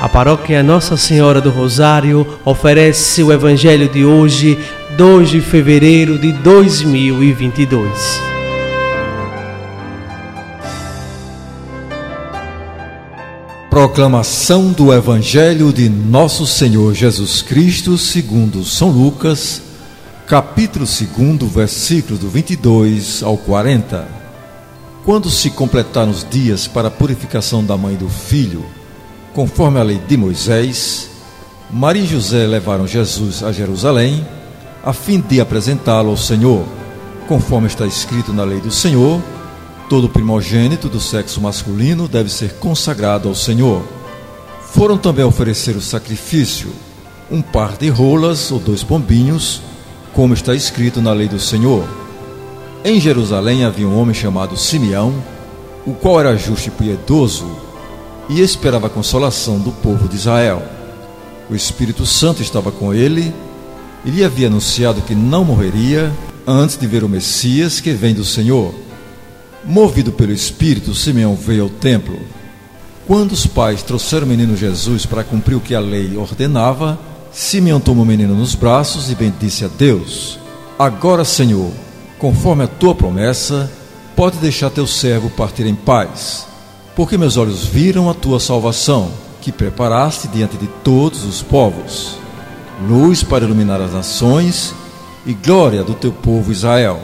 A paróquia Nossa Senhora do Rosário oferece o Evangelho de hoje, 2 de fevereiro de 2022. Proclamação do Evangelho de Nosso Senhor Jesus Cristo, segundo São Lucas, capítulo 2, versículos do 22 ao 40. Quando se completaram os dias para a purificação da mãe do filho, Conforme a lei de Moisés, Maria e José levaram Jesus a Jerusalém a fim de apresentá-lo ao Senhor. Conforme está escrito na lei do Senhor, todo primogênito do sexo masculino deve ser consagrado ao Senhor. Foram também oferecer o sacrifício, um par de rolas ou dois pombinhos, como está escrito na lei do Senhor. Em Jerusalém havia um homem chamado Simeão, o qual era justo e piedoso e esperava a consolação do povo de Israel. O Espírito Santo estava com ele e lhe havia anunciado que não morreria antes de ver o Messias que vem do Senhor. Movido pelo Espírito, Simeão veio ao templo. Quando os pais trouxeram o menino Jesus para cumprir o que a lei ordenava, Simeão tomou o menino nos braços e bendisse a Deus. Agora, Senhor, conforme a tua promessa, pode deixar teu servo partir em paz porque meus olhos viram a tua salvação, que preparaste diante de todos os povos, luz para iluminar as nações e glória do teu povo Israel.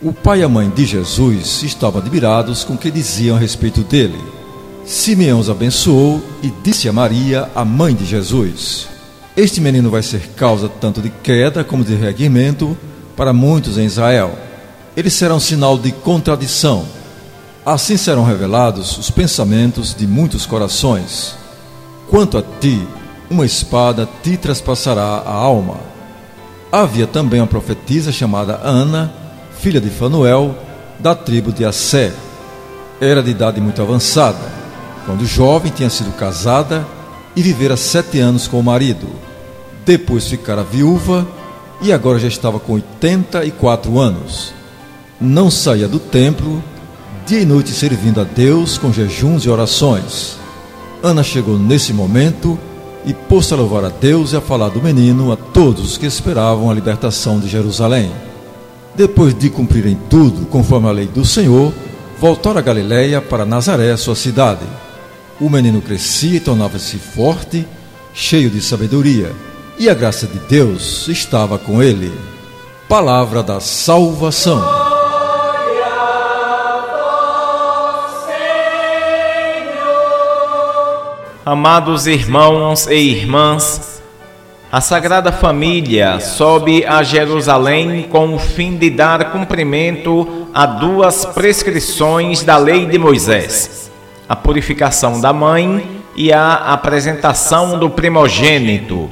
O pai e a mãe de Jesus estavam admirados com o que diziam a respeito dele. Simeão os abençoou e disse a Maria, a mãe de Jesus: Este menino vai ser causa tanto de queda como de reerguimento para muitos em Israel. Ele será um sinal de contradição Assim serão revelados os pensamentos de muitos corações. Quanto a ti, uma espada te traspassará a alma. Havia também uma profetisa chamada Ana, filha de Fanuel, da tribo de Assé. Era de idade muito avançada. Quando jovem, tinha sido casada e vivera sete anos com o marido. Depois ficara viúva e agora já estava com 84 anos. Não saía do templo dia e noite servindo a Deus com jejuns e orações. Ana chegou nesse momento e pôs a louvar a Deus e a falar do menino a todos que esperavam a libertação de Jerusalém. Depois de cumprirem tudo conforme a lei do Senhor, voltaram a Galiléia para Nazaré, sua cidade. O menino crescia e tornava-se forte, cheio de sabedoria, e a graça de Deus estava com ele. Palavra da salvação. Amados irmãos e irmãs, a Sagrada Família sobe a Jerusalém com o fim de dar cumprimento a duas prescrições da lei de Moisés: a purificação da mãe e a apresentação do primogênito.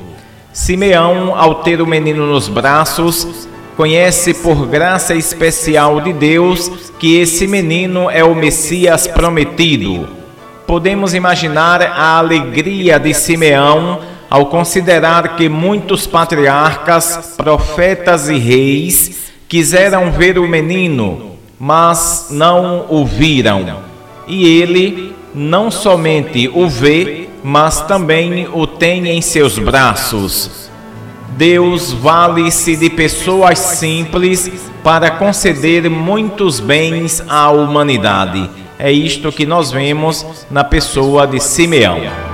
Simeão, ao ter o menino nos braços, conhece por graça especial de Deus que esse menino é o Messias prometido podemos imaginar a alegria de Simeão ao considerar que muitos patriarcas, profetas e reis quiseram ver o menino, mas não o viram. E ele não somente o vê, mas também o tem em seus braços. Deus vale-se de pessoas simples para conceder muitos bens à humanidade. É isto que nós vemos na pessoa de Simeão.